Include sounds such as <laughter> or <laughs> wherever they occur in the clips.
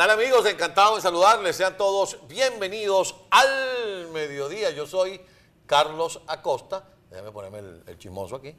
tal amigos? Encantado de saludarles. Sean todos bienvenidos al mediodía. Yo soy Carlos Acosta. Déjame ponerme el, el chismoso aquí.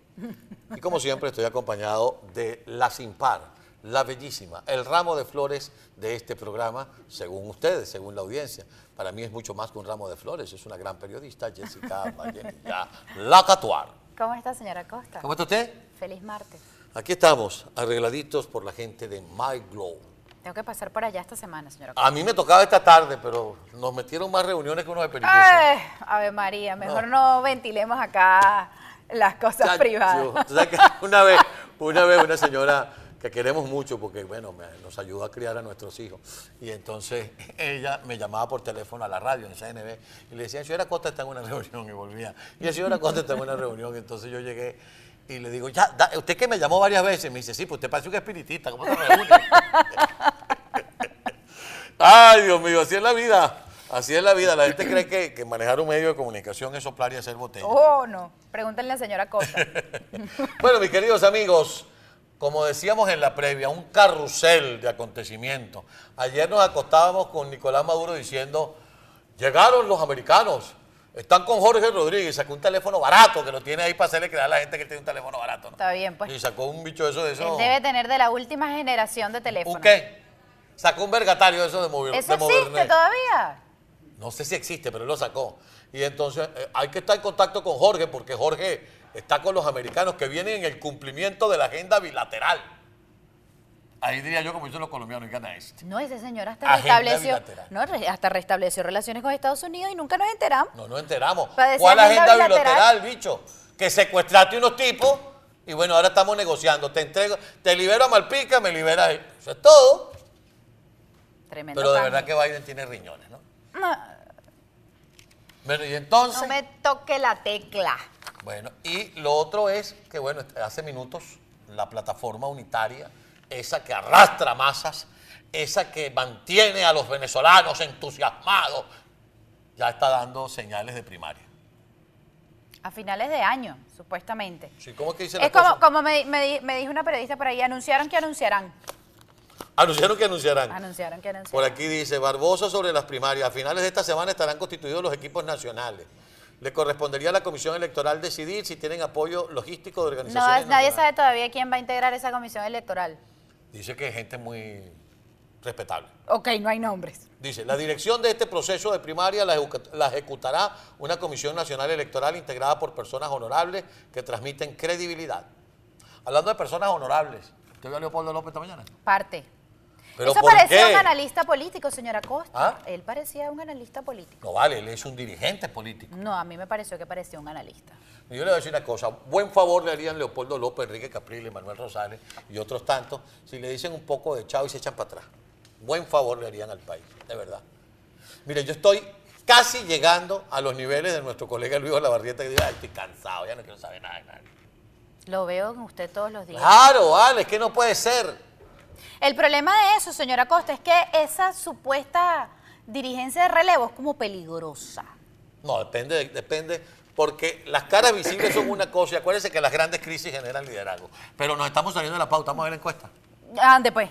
Y como siempre estoy acompañado de la sin par, la bellísima, el ramo de flores de este programa, según ustedes, según la audiencia. Para mí es mucho más que un ramo de flores. Es una gran periodista, Jessica Vallenilla Lacatuar. ¿Cómo está, señora Costa? ¿Cómo está usted? Feliz martes. Aquí estamos, arregladitos por la gente de My Glow. Tengo que pasar por allá esta semana, señora Costa. A mí me tocaba esta tarde, pero nos metieron más reuniones que uno de periodistas. Ay, Ave María, mejor no. ventilemos acá las cosas privadas. que <laughs> una vez, una vez una señora que queremos mucho porque, bueno, me- nos ayudó a criar a nuestros hijos. Y entonces <laughs> ella me llamaba por teléfono a la radio en CNB y le decía, señora Costa <laughs> está en una reunión y volvía. Y la señora Costa está en una reunión. Entonces yo llegué y le digo, ya, da- usted que me llamó varias veces, me dice, sí, pues usted parece un espiritista, ¿cómo se reúne? <laughs> Ay, Dios mío, así es la vida. Así es la vida. La gente cree que, que manejar un medio de comunicación es soplar y hacer botella. Oh, no. Pregúntenle a la señora Costa. <laughs> Bueno, mis queridos amigos, como decíamos en la previa, un carrusel de acontecimientos. Ayer nos acostábamos con Nicolás Maduro diciendo, llegaron los americanos, están con Jorge Rodríguez, sacó un teléfono barato que lo tiene ahí para hacerle creer a la gente que tiene un teléfono barato. ¿no? Está bien, pues. Y sacó un bicho de eso, de Él eso. debe tener de la última generación de teléfono. ¿Un qué? Sacó un vergatario de eso de móvil. ¿Eso de existe todavía? No sé si existe, pero él lo sacó. Y entonces eh, hay que estar en contacto con Jorge porque Jorge está con los americanos que vienen en el cumplimiento de la agenda bilateral. Ahí diría yo como dicen los colombianos, y gana este. No, ese señor hasta Agenda restableció, bilateral. no, re- hasta restableció relaciones con Estados Unidos y nunca nos enteramos. No nos enteramos. ¿Cuál agenda agenda bilateral? bilateral, bicho? Que secuestraste unos tipos y bueno, ahora estamos negociando. Te entrego, te libero a Malpica, me liberas. a él. Eso es todo. Tremendo. Pero de cambio. verdad que Biden tiene riñones, ¿no? No, Bueno, y entonces. no me toque la tecla. Bueno, y lo otro es que, bueno, hace minutos la plataforma unitaria, esa que arrastra masas, esa que mantiene a los venezolanos entusiasmados, ya está dando señales de primaria. A finales de año, supuestamente. Sí, ¿Cómo es que dice la Es como, cosa? como me, me me dijo una periodista por ahí, anunciaron que anunciarán. Anunciaron que anunciarán. Anunciaron que anunciarán. Por aquí dice, Barbosa sobre las primarias. A finales de esta semana estarán constituidos los equipos nacionales. Le correspondería a la Comisión Electoral decidir si tienen apoyo logístico de No, organizaciones nadie nacionales. sabe todavía quién va a integrar esa comisión electoral. Dice que es gente muy respetable. Ok, no hay nombres. Dice, la dirección de este proceso de primaria la, ejecu- la ejecutará una Comisión Nacional Electoral integrada por personas honorables que transmiten credibilidad. Hablando de personas honorables, ¿usted vio a Leopoldo López esta mañana? Parte. ¿Pero Eso parecía qué? un analista político, señora Costa. ¿Ah? Él parecía un analista político. No vale, él es un dirigente político. No, a mí me pareció que parecía un analista. Yo le voy a decir una cosa, buen favor le harían Leopoldo López, Enrique Capriles, Manuel Rosales y otros tantos si le dicen un poco de chao y se echan para atrás. Buen favor le harían al país, de verdad. Mire, yo estoy casi llegando a los niveles de nuestro colega Luis Olavarrieta que dice, "Ay, estoy cansado, ya no quiero saber nada de nada. Lo veo en usted todos los días. Claro, vale, es que no puede ser. El problema de eso, señora Costa, es que esa supuesta dirigencia de relevo es como peligrosa. No, depende, depende, porque las caras visibles son una cosa y acuérdense que las grandes crisis generan liderazgo. Pero nos estamos saliendo de la pauta, vamos a ver la encuesta. Ande pues,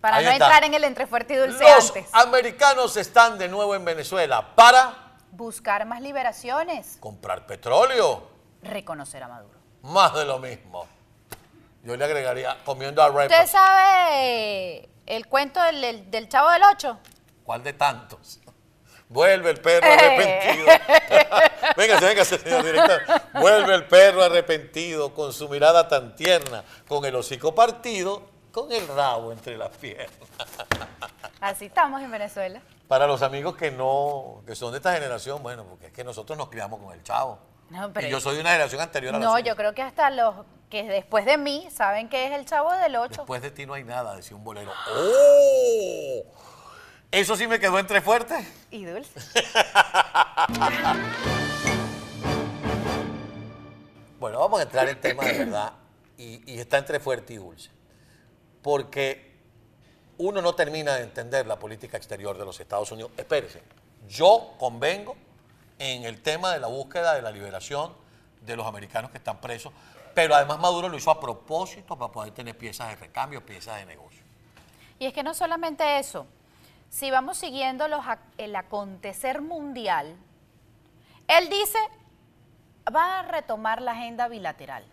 para Ahí no está. entrar en el entre fuerte y dulce Los antes. americanos están de nuevo en Venezuela para Buscar más liberaciones, comprar petróleo. reconocer a Maduro. Más de lo mismo. Yo le agregaría comiendo a ¿Usted sabe el cuento del, del- del chavo del Ocho? ¿Cuál de tantos? Vuelve el perro arrepentido. <laughs> véngase, véngase, señor director. Vuelve el perro arrepentido con su mirada tan tierna, con el hocico partido, con el rabo entre las piernas. Así estamos en Venezuela. Para los amigos que no, que son de esta generación, bueno, porque es que nosotros nos criamos con el chavo. No, pero- y yo soy de una generación anterior a la No, suya. yo creo que hasta los que después de mí saben que es el chavo del Ocho. Después de ti no hay nada, decía un bolero. ¡Oh! Eso sí me quedó entre fuerte. Y dulce. <laughs> Bueno, vamos a entrar en tema de verdad. Y, y está entre fuerte y dulce. Porque uno no termina de entender la política exterior de los Estados Unidos. Espérese, yo convengo en el tema de la búsqueda de la liberación de los americanos que están presos, pero además Maduro lo hizo a propósito para poder tener piezas de recambio, piezas de negocio. Y es que no solamente eso, si vamos siguiendo el acontecer mundial, él dice, va a retomar la agenda bilateral.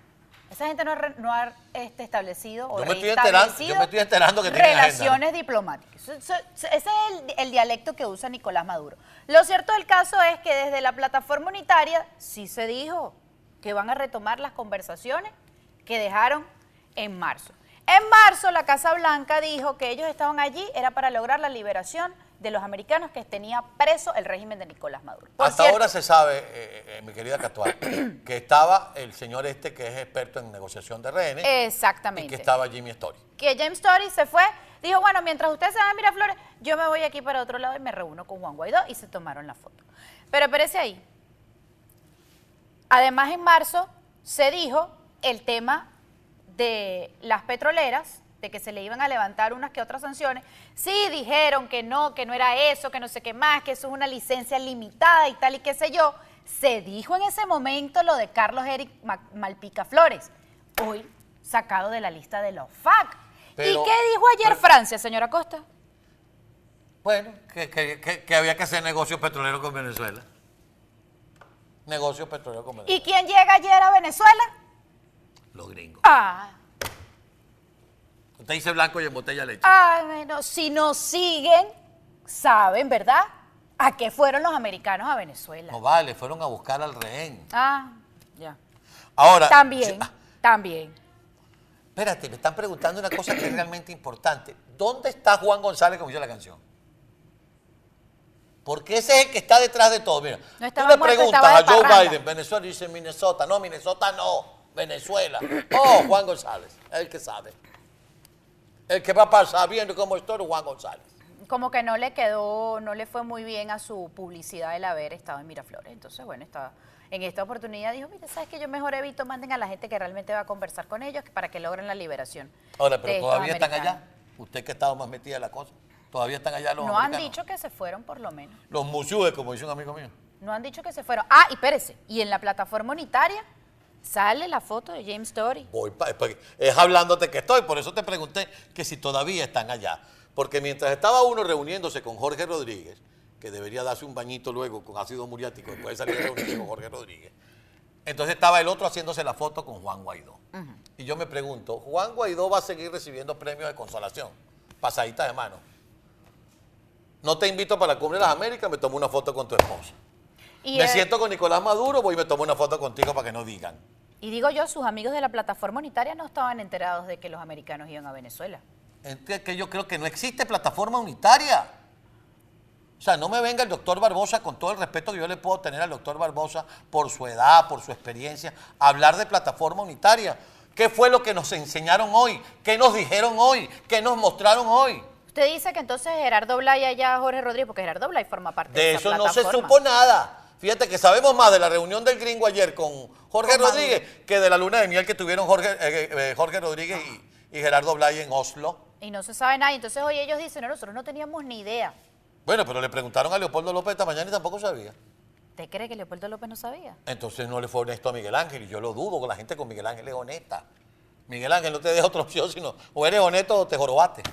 Esa gente no ha, re- no ha, este, establecido o Yo me estoy enterando- reestablecido yo me estoy enterando que tienen agenda, ¿no? relaciones diplomáticas. Ese es el, el dialecto que usa Nicolás Maduro. Lo cierto del caso es que desde la plataforma unitaria sí se dijo que van a retomar las conversaciones que dejaron en marzo. En marzo la Casa Blanca dijo que ellos estaban allí, era para lograr la liberación de los americanos que tenía preso el régimen de Nicolás Maduro. Por Hasta cierto, ahora se sabe, eh, eh, mi querida Catual, <clears throat> que estaba el señor este que es experto en negociación de rehenes y Exactamente. que estaba Jimmy Story. que James Story se fue, dijo, bueno, mientras ustedes se van a Miraflores, yo me voy aquí para otro lado y me reúno con Juan Guaidó y se tomaron la foto. Pero espérese ahí. Además, en marzo se dijo el tema de las petroleras, de que se le iban a levantar unas que otras sanciones. Sí, dijeron que no, que no era eso, que no sé qué más, que eso es una licencia limitada y tal y qué sé yo. Se dijo en ese momento lo de Carlos Eric Ma- Malpica Flores, hoy sacado de la lista de la OFAC. Pero- ¿Y qué dijo ayer pero- Francia, señora Costa? Bueno, que, que- que- que había que hacer negocios petroleros con Venezuela. Negocios petroleros con Venezuela. ¿Y quién llega ayer a Venezuela? Los gringos. Ah, Usted dice blanco y en botella leche. ah, bueno, si nos siguen, saben, ¿verdad? ¿A qué fueron los americanos a Venezuela? No vale, fueron a buscar al rehén. Ah, ya. Ahora. También, ah, también. espérate, me están preguntando una cosa que es realmente importante. ¿Dónde está Juan González como hizo la canción? Porque ese es el que está detrás de todo. Mira, No tú le muerto, preguntas a Joe parranda. Biden, Venezuela, y dice Minnesota. No, Minnesota no, Venezuela. Oh, Juan González, el que sabe. El que va a pasar viendo cómo estoy, Juan González. Como que no le quedó, no le fue muy bien a su publicidad el haber estado en Miraflores. Entonces, bueno, estaba, en esta oportunidad dijo, mira, ¿sabes que Yo mejor evito, manden a la gente que realmente va a conversar con ellos para que logren la liberación. Ahora, pero todavía están allá. Usted que ha estado más metida en la cosa. Todavía están allá los No han dicho que se fueron por lo menos. Los musúes, como dice un amigo mío. No han dicho que se fueron. Ah, y espérese, y en la plataforma unitaria sale la foto de James Story. Voy pa- pa- es hablándote que estoy, por eso te pregunté que si todavía están allá. Porque mientras estaba uno reuniéndose con Jorge Rodríguez, que debería darse un bañito luego con ácido muriático después de salir de reunirse con Jorge Rodríguez, entonces estaba el otro haciéndose la foto con Juan Guaidó. Y yo me pregunto, ¿Juan Guaidó va a seguir recibiendo premios de consolación? Pasaditas de mano. No te invito para la Cumbre de las Américas, me tomo una foto con tu esposa. Y, me siento con Nicolás Maduro, voy y me tomo una foto contigo para que no digan. y digo yo, sus amigos de la plataforma unitaria no estaban enterados de que los americanos iban a Venezuela. Ent- que yo creo que no existe plataforma unitaria. O sea, no me venga el doctor Barbosa, con todo el respeto que yo le puedo tener al doctor Barbosa por su edad, por su experiencia, hablar de plataforma unitaria. ¿Qué fue lo que nos enseñaron hoy? ¿Qué nos dijeron hoy? ¿Qué nos mostraron hoy? Usted dice que entonces Gerardo Blay allá, Jorge Rodríguez, porque Gerardo Blay forma parte de, De esa eso no se plataforma. supo nada. Fíjate que sabemos más de la reunión del gringo ayer con Jorge Con Maduro. Rodríguez que de la luna de miel que tuvieron Jorge, eh, eh, Jorge Rodríguez y, y Gerardo Blay en Oslo. Y no se sabe nada. Entonces hoy ellos dicen, no, nosotros no teníamos ni idea. Bueno, pero le preguntaron a Leopoldo López esta mañana y tampoco sabía. ¿Usted cree que Leopoldo López no sabía? Entonces no le fue honesto a Miguel Ángel y yo lo dudo, que la gente con Miguel Ángel es honesta. Miguel Ángel no te deja otra opción, sino o eres honesto o te jorobaste.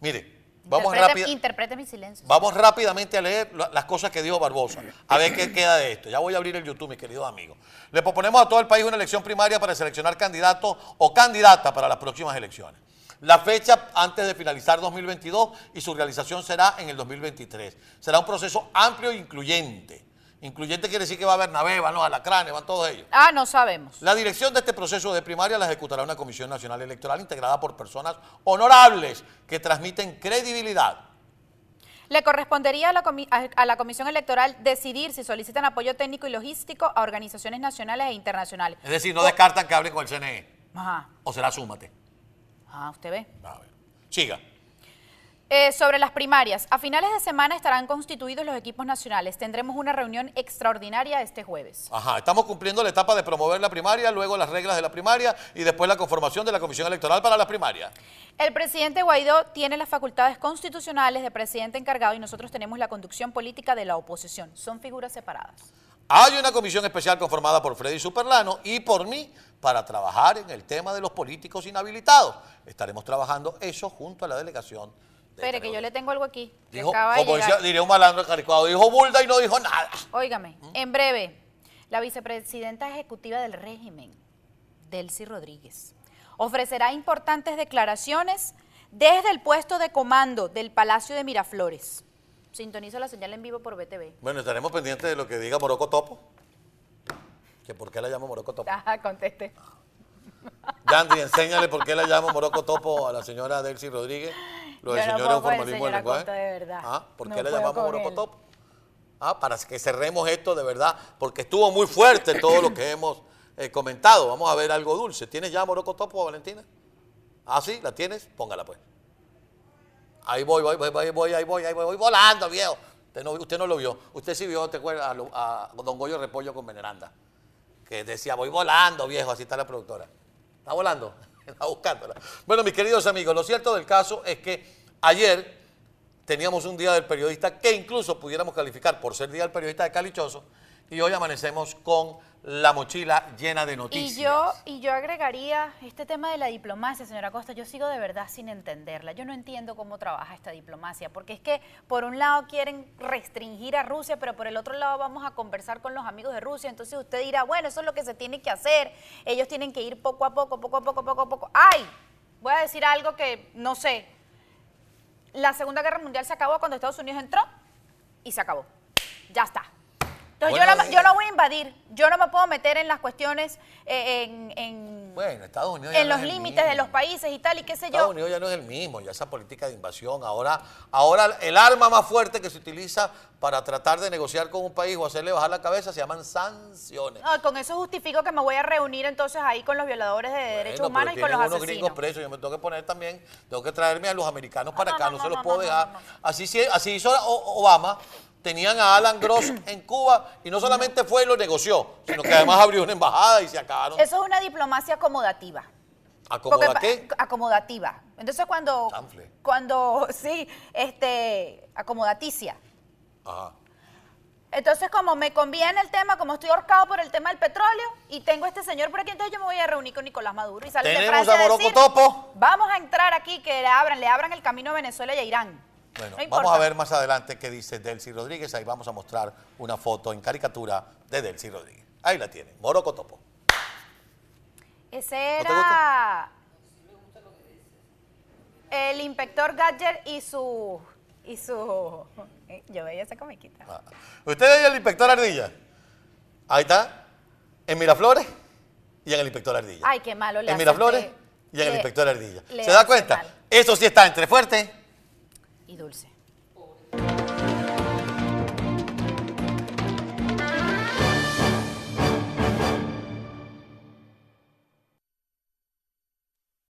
Mire, vamos, Interprete- rápida- Interprete mi silencio. vamos rápidamente a leer la- las cosas que dijo Barbosa, a ver qué queda de esto. Ya voy a abrir el YouTube, mis queridos amigos. Le proponemos a todo el país una elección primaria para seleccionar candidato o candidata para las próximas elecciones. La fecha antes de finalizar 2022 y su realización será en el 2023. Será un proceso amplio e incluyente. Incluyente quiere decir que va a haber Bernabé, van los alacranes, van todos ellos. Ah, no sabemos. La dirección de este proceso de primaria la ejecutará una Comisión Nacional Electoral integrada por personas honorables que transmiten credibilidad. Le correspondería a la, comi- a- a la Comisión Electoral decidir si solicitan apoyo técnico y logístico a organizaciones nacionales e internacionales. Es decir, no descartan que hablen con el CNE. Ajá. O será súmate. Ah, usted ve. A ver. Siga. Eh, sobre las primarias, a finales de semana estarán constituidos los equipos nacionales. Tendremos una reunión extraordinaria este jueves. Ajá, estamos cumpliendo la etapa de promover la primaria, luego las reglas de la primaria y después la conformación de la Comisión Electoral para la primaria. El presidente Guaidó tiene las facultades constitucionales de presidente encargado y nosotros tenemos la conducción política de la oposición. Son figuras separadas. Hay una comisión especial conformada por Freddy Superlano y por mí para trabajar en el tema de los políticos inhabilitados. Estaremos trabajando eso junto a la delegación. Espere, que yo le tengo algo aquí. Dijo, como decía, diría un malandro caricuado, dijo Bulda y no dijo nada. Óigame, en breve, la vicepresidenta ejecutiva del régimen, Delcy Rodríguez, ofrecerá importantes declaraciones desde el puesto de comando del Palacio de Miraflores. Sintoniza la señal en vivo por BTV. Bueno, estaremos pendientes de lo que diga Moroco Topo. Que por qué la llamo Moroco Topo. Ajá, conteste. Yandy, enséñale por qué la llamo Moroco Topo a la señora Delcy Rodríguez. Lo del Yo no señor es un formalismo del lenguaje. De verdad. Ah, ¿Por No qué la llamamos Moroco él. Topo? Ah, para que cerremos esto de verdad, porque estuvo muy fuerte todo lo que hemos eh, comentado. Vamos a ver algo dulce. ¿Tienes ya Moroco Topo, Valentina? Ah, sí, ¿la tienes? Póngala pues. Ahí voy, voy, voy, voy, voy, ahí voy, ahí voy, voy volando, viejo. Usted no, usted no lo vio. Usted sí vio, ¿te acuerdas? A, a Don Goyo Repollo con Veneranda. Que decía, voy volando, viejo, así está la productora. ¿Está volando? <laughs> Está buscándola. Bueno, mis queridos amigos, lo cierto del caso es que ayer teníamos un día del periodista que incluso pudiéramos calificar por ser día del periodista de Calichoso y hoy amanecemos con la mochila llena de noticias. Y yo, y yo agregaría este tema de la diplomacia, señora Costa. Yo sigo de verdad sin entenderla. Yo no entiendo cómo trabaja esta diplomacia, porque es que por un lado quieren restringir a Rusia, pero por el otro lado vamos a conversar con los amigos de Rusia. Entonces usted dirá, bueno, eso es lo que se tiene que hacer. Ellos tienen que ir poco a poco, poco a poco, poco a poco. ¡Ay! Voy a decir algo que no sé. La Segunda Guerra Mundial se acabó cuando Estados Unidos entró y se acabó. Ya está. Entonces yo, no, yo no voy a invadir, yo no me puedo meter en las cuestiones, eh, en, en- Bueno, Estados Unidos en los límites de los países y tal, y qué sé Estados yo. Unidos ya no es el mismo, ya esa política de invasión. Ahora, ahora el arma más fuerte que se utiliza para tratar de negociar con un país o hacerle bajar la cabeza se llaman sanciones. No, con eso justifico que me voy a reunir entonces ahí con los violadores de derechos humanos y con los tienen unos asesinos. gringos presos, yo me tengo que poner también, tengo que traerme a los americanos para acá, no, se los puedo dejar. Así, sí- así hizo Obama, tenían a Alan Gross <clears throat> en Cuba y no solamente fue y lo negoció, sino que además abrió una embajada y se acabaron. Eso es una diplomacia acomodativa. ¿Acomoda qué? Acomodativa. Entonces cuando, Chanfle. cuando, <laughs> sí, este, acomodaticia. Ajá. Entonces, como me conviene el tema, como estoy ahorcado por el tema del petróleo y tengo este señor por aquí, entonces yo me voy a reunir con Nicolás Maduro y salen de Francia a a decir, Topo. vamos a entrar aquí, que le abran, le abran el camino a Venezuela y a Irán. Bueno, No vamos a ver más adelante qué dice Delcy Rodríguez. Ahí vamos a mostrar una foto en caricatura de Delcy Rodríguez. Ahí la tienen, Morocco Topo. Ese ¿No te era el inspector Gadget y su y su yo veía esa comiquita. Ah. ¿Usted ve el inspector Ardilla? Ahí está, en Miraflores y en el inspector Ardilla. Ay, qué malo le En Miraflores y en el inspector Ardilla. ¿Se da cuenta? mal. Eso sí está entre fuerte Y dulce.